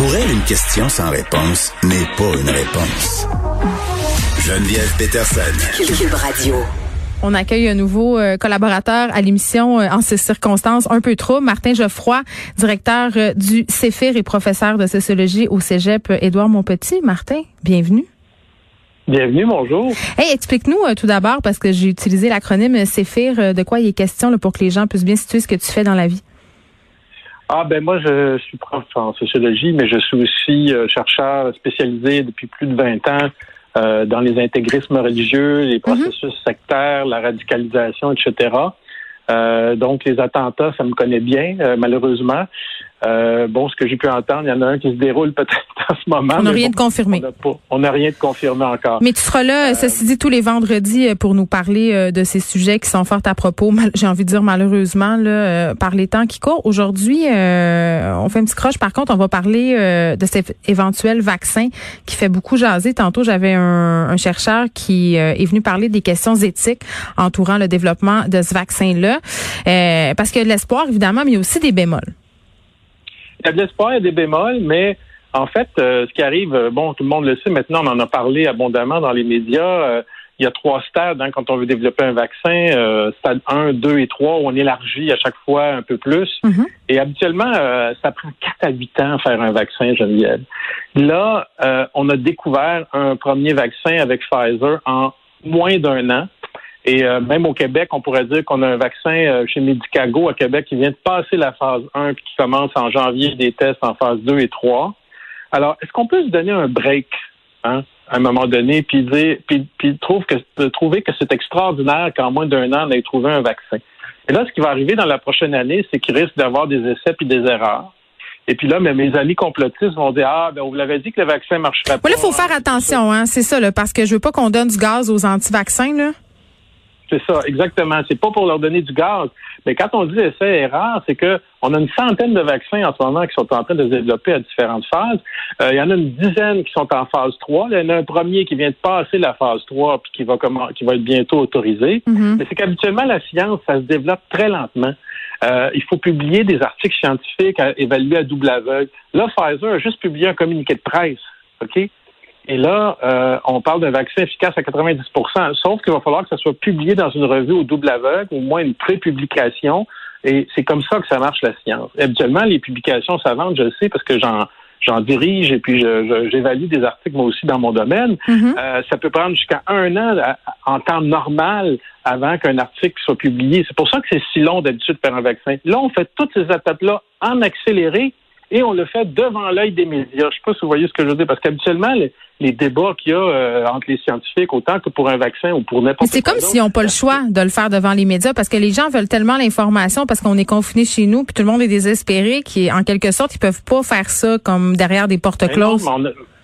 Pour elle, une question sans réponse n'est pas une réponse. Geneviève Peterson. Cube Radio. On accueille un nouveau euh, collaborateur à l'émission euh, en ces circonstances un peu trop, Martin Geoffroy, directeur euh, du CEFIR et professeur de sociologie au Cégep Édouard Montpetit. Martin, bienvenue. Bienvenue, bonjour. Hey, explique-nous tout d'abord, parce que j'ai utilisé l'acronyme CEFIR, de quoi il est question là, pour que les gens puissent bien situer ce que tu fais dans la vie. Ah ben moi je suis prof en sociologie, mais je suis aussi chercheur spécialisé depuis plus de 20 ans euh, dans les intégrismes religieux, les mhm. processus sectaires, la radicalisation, etc. Euh, donc, les attentats, ça me connaît bien, euh, malheureusement. Euh, bon, ce que j'ai pu entendre, il y en a un qui se déroule peut-être en ce moment. On n'a rien de confirmé. On n'a rien de confirmé encore. Mais tu seras là, ceci dit, tous les vendredis pour nous parler de ces sujets qui sont forts à propos. J'ai envie de dire malheureusement là, par les temps qui courent. Aujourd'hui, on fait un petit croche. Par contre, on va parler de cet éventuel vaccin qui fait beaucoup jaser. Tantôt, j'avais un, un, chercheur qui est venu parler des questions éthiques entourant le développement de ce vaccin-là. Euh, parce qu'il y a de l'espoir, évidemment, mais il y a aussi des bémols. Il y a de l'espoir et des bémols, mais en fait, euh, ce qui arrive, euh, bon, tout le monde le sait maintenant, on en a parlé abondamment dans les médias. il y a trois stades hein, quand on veut développer un vaccin. stade 1, 2 et 3, où on élargit à chaque fois un peu plus. Mm-hmm. Et habituellement, ça prend 4 à 8 ans à faire un vaccin, Geneviève. Là, on a découvert un premier vaccin avec Pfizer en moins d'un an. Et euh, même au Québec, on pourrait dire qu'on a un vaccin euh, chez Medicago à Québec qui vient de passer la phase 1 puis qui commence en janvier des tests en phase 2 et 3. Alors, est-ce qu'on peut se donner un break hein, à un moment donné puis dire puis, puis trouve que, trouver que c'est extraordinaire qu'en moins d'un an, on ait trouvé un vaccin? Et là, ce qui va arriver dans la prochaine année, c'est qu'il risque d'avoir des essais puis des erreurs. Et puis là, mes amis complotistes vont dire ah ben vous l'avez dit que le vaccin marcherait pas. Là, il faut faire attention, hein, c'est ça, là, parce que je veux pas qu'on donne du gaz aux anti-vaccins là. C'est ça, exactement. C'est pas pour leur donner du gaz. Mais quand on dit essai erreur, c'est que on a une centaine de vaccins en ce moment qui sont en train de se développer à différentes phases. Euh, il y en a une dizaine qui sont en phase 3. Il y en a un premier qui vient de passer la phase 3 puis qui va qui va être bientôt autorisé. Mm-hmm. Mais c'est qu'habituellement, la science, ça se développe très lentement. Euh, il faut publier des articles scientifiques à, évalués à double aveugle. Là, Pfizer a juste publié un communiqué de presse. OK? Et là, euh, on parle d'un vaccin efficace à 90% sauf qu'il va falloir que ça soit publié dans une revue au double aveugle, au moins une pré-publication. Et c'est comme ça que ça marche la science. habituellement, les publications savantes, je le sais parce que j'en j'en dirige et puis j'évalue des articles moi aussi dans mon domaine. Mm-hmm. euh, ça peut prendre jusqu'à un an en temps normal avant qu'un article soit publié. C'est pour ça que c'est si long d'habitude de faire un vaccin. Là, on fait toutes ces étapes-là en accéléré et on le fait devant l'œil des médias. Je ne sais pas si vous voyez ce que je veux dire, parce qu'habituellement, les, débats qu'il y a euh, entre les scientifiques, autant que pour un vaccin ou pour n'importe quoi. C'est comme s'ils n'ont pas le choix de le faire devant les médias, parce que les gens veulent tellement l'information, parce qu'on est confinés chez nous, puis tout le monde est désespéré, qui en quelque sorte, ils peuvent pas faire ça comme derrière des portes closes.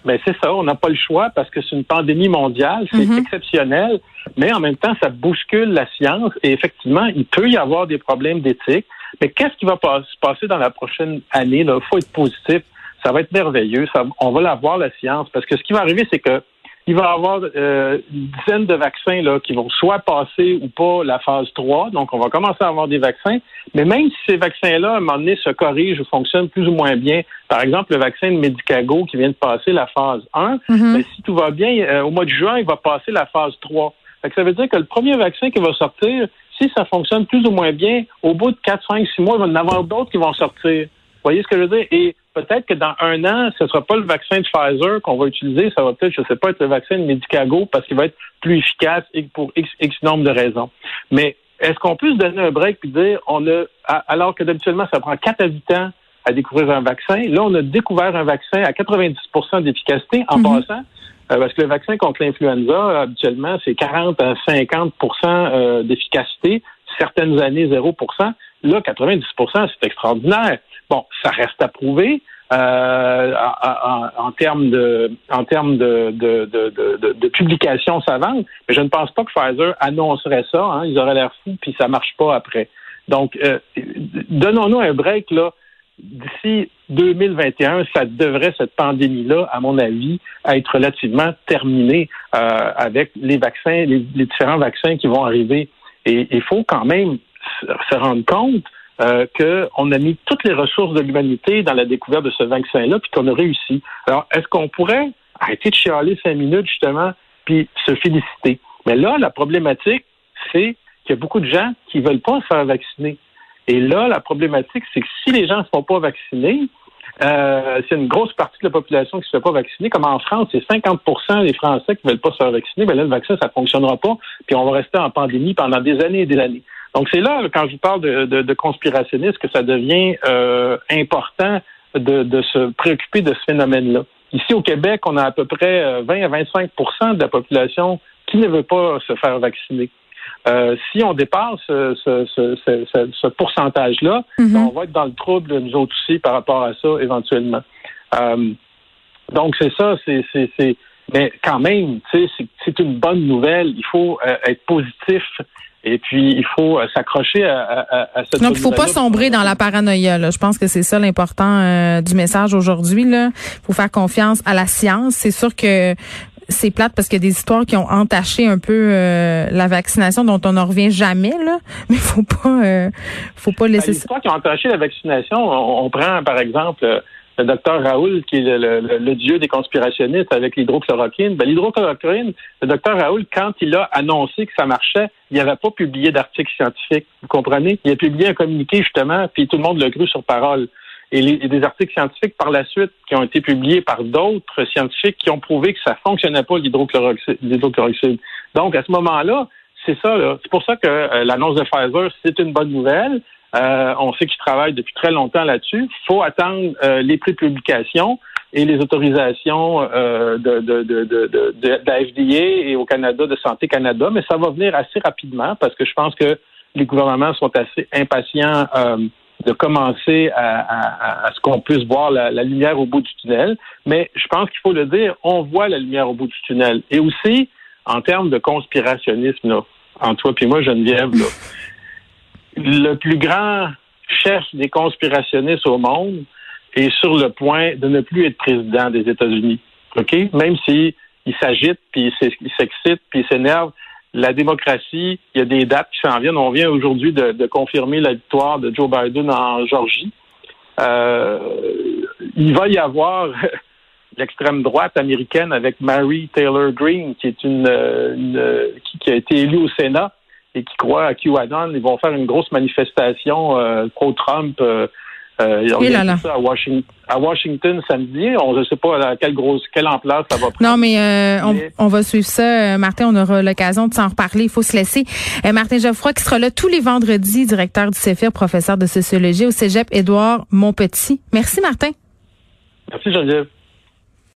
Ben c'est ça, on n'a pas le choix parce que c'est une pandémie mondiale, c'est mm-hmm. exceptionnel, mais en même temps, ça bouscule la science et effectivement, il peut y avoir des problèmes d'éthique. Mais qu'est-ce qui va se passer dans la prochaine année? Il faut être positif. Ça va être merveilleux. on va la voir, la science. Parce que ce qui va arriver, c'est que il va y avoir euh, une dizaine de vaccins là, qui vont soit passer ou pas la phase 3. Donc, on va commencer à avoir des vaccins. Mais même si ces vaccins-là, à un moment donné, se corrigent ou fonctionnent plus ou moins bien, par exemple, le vaccin de Medicago qui vient de passer la phase 1, mais mm-hmm. ben, si tout va bien, euh, au mois de juin, il va passer la phase 3. ça veut dire que le premier vaccin qui va sortir, si ça fonctionne plus ou moins bien, au bout de 4, 5, 6 mois, il va y en avoir d'autres qui vont sortir. Vous voyez ce que je veux dire? Et peut-être que dans un an, ce ne sera pas le vaccin de Pfizer qu'on va utiliser, ça va peut-être, je ne sais pas, être le vaccin de Medicago parce qu'il va être plus efficace et pour X, X nombre de raisons. Mais est-ce qu'on peut se donner un break et dire, on a, alors que d'habituellement, ça prend 4 à 8 ans à découvrir un vaccin, là, on a découvert un vaccin à 90% d'efficacité en mm-hmm. passant. Euh, parce que le vaccin contre l'influenza, habituellement, c'est 40 à 50% euh, d'efficacité, certaines années 0% Là, 90% c'est extraordinaire. Bon, ça reste à prouver. Euh, en, termes de en termes de, de, de, de, publications savantes, mais je ne pense pas que Pfizer annoncerait ça. Hein, ils auraient l'air fous, puis ça marche pas après. Donc, donnons-nous un break là d'ici 2021, ça devrait, cette pandémie-là, à mon avis, être relativement terminée euh, avec les vaccins, les, différents vaccins qui vont arriver. Et il faut quand même se rendre compte euh, qu'on a mis toutes les ressources de l'humanité dans la découverte de ce vaccin-là, puis qu'on a réussi. Alors, est-ce qu'on pourrait arrêter de chialer cinq minutes, justement, puis se féliciter? Mais là, la problématique, c'est qu'il y a beaucoup de gens qui veulent pas se faire vacciner. Et là, la problématique, c'est que si les gens ne se font pas vacciner, euh, c'est une grosse partie de la population qui ne se fait pas vacciner. Comme en France, c'est 50% des Français qui ne veulent pas se faire vacciner. Mais ben là, le vaccin, ça ne fonctionnera pas. Puis on va rester en pandémie pendant des années et des années. Donc c'est là, quand je vous parle de, de, de conspirationnisme, que ça devient euh, important de, de, se préoccuper de ce phénomène-là. Ici au Québec, on a à peu près 20 euh, à 25% de la population qui ne veut pas se faire vacciner. Euh, si on dépasse ce, ce, ce, ce pourcentage-là, mhm. ben, on va être dans le trouble, nous autres aussi, par rapport à ça, éventuellement. Euh, donc, c'est ça, c'est, mais quand même, c'est une bonne nouvelle. Il faut euh, être positif et puis, il faut s'accrocher à, à, à cette Donc, il faut pas sombrer dans la paranoïa. Là. Je pense que c'est ça l'important euh, du message aujourd'hui. Il faut faire confiance à la science. C'est sûr que c'est plate parce qu'il y a des histoires qui ont entaché un peu euh, la vaccination dont on n'en revient jamais là, mais faut pas faut pas laisser ben, Les histoires qui ont entaché la vaccination, on prend par exemple le docteur Raoul, qui est le, dieu des conspirationnistes avec l'hydrochloroquine. Ben, l'hydrochloroquine, le docteur Raoul, quand il a annoncé que ça marchait, il n'avait pas publié d'article scientifique. Vous comprenez? Il a publié un communiqué, justement, puis tout le monde l'a cru sur parole. Et, les, des articles scientifiques par la suite qui ont été publiés par d'autres scientifiques qui ont prouvé que ça fonctionnait pas l'hydrochloroquine. Donc, à ce moment-là, c'est ça. C'est pour ça que euh, l'annonce de Pfizer, c'est une bonne nouvelle. Euh, on sait qu'ils travaillent depuis très longtemps là-dessus. Il faut attendre euh, les pré-publications et les autorisations euh, de, de, de, de, la FDA et au Canada, de Santé Canada, mais ça va venir assez rapidement parce que je pense que les gouvernements sont assez impatients de commencer à, ce qu'on puisse voir la, lumière au bout du tunnel. Mais je pense qu'il faut le dire, on voit la lumière au bout du tunnel. Et aussi, en termes de conspirationnisme, là, en toi puis moi, Geneviève, là, le plus grand chef des conspirationnistes au monde est sur le point de ne plus être président des États-Unis. OK? Même s'il s'agite, puis il s'excite, puis il s'énerve, la démocratie, il y a des dates qui s'en viennent. On vient aujourd'hui de, confirmer la victoire de Joe Biden en Georgie. Euh, il va y avoir l'extrême droite américaine avec Mary Taylor Greene, qui est une, qui, a été élue au Sénat et qui croient à QAnon, ils vont faire une grosse manifestation euh, pro-Trump. Euh, euh, ça à, Washington, à Washington samedi. On ne sait pas à quelle grosse, quelle ampleur ça va prendre. Non, mais, euh, On, va suivre ça. Martin, on aura l'occasion de s'en reparler. Il faut se laisser. Martin Geoffroy qui sera là tous les vendredis, directeur du CEFIR, professeur de sociologie au Cégep Édouard Montpetit. Merci, Martin. Merci, Geneviève.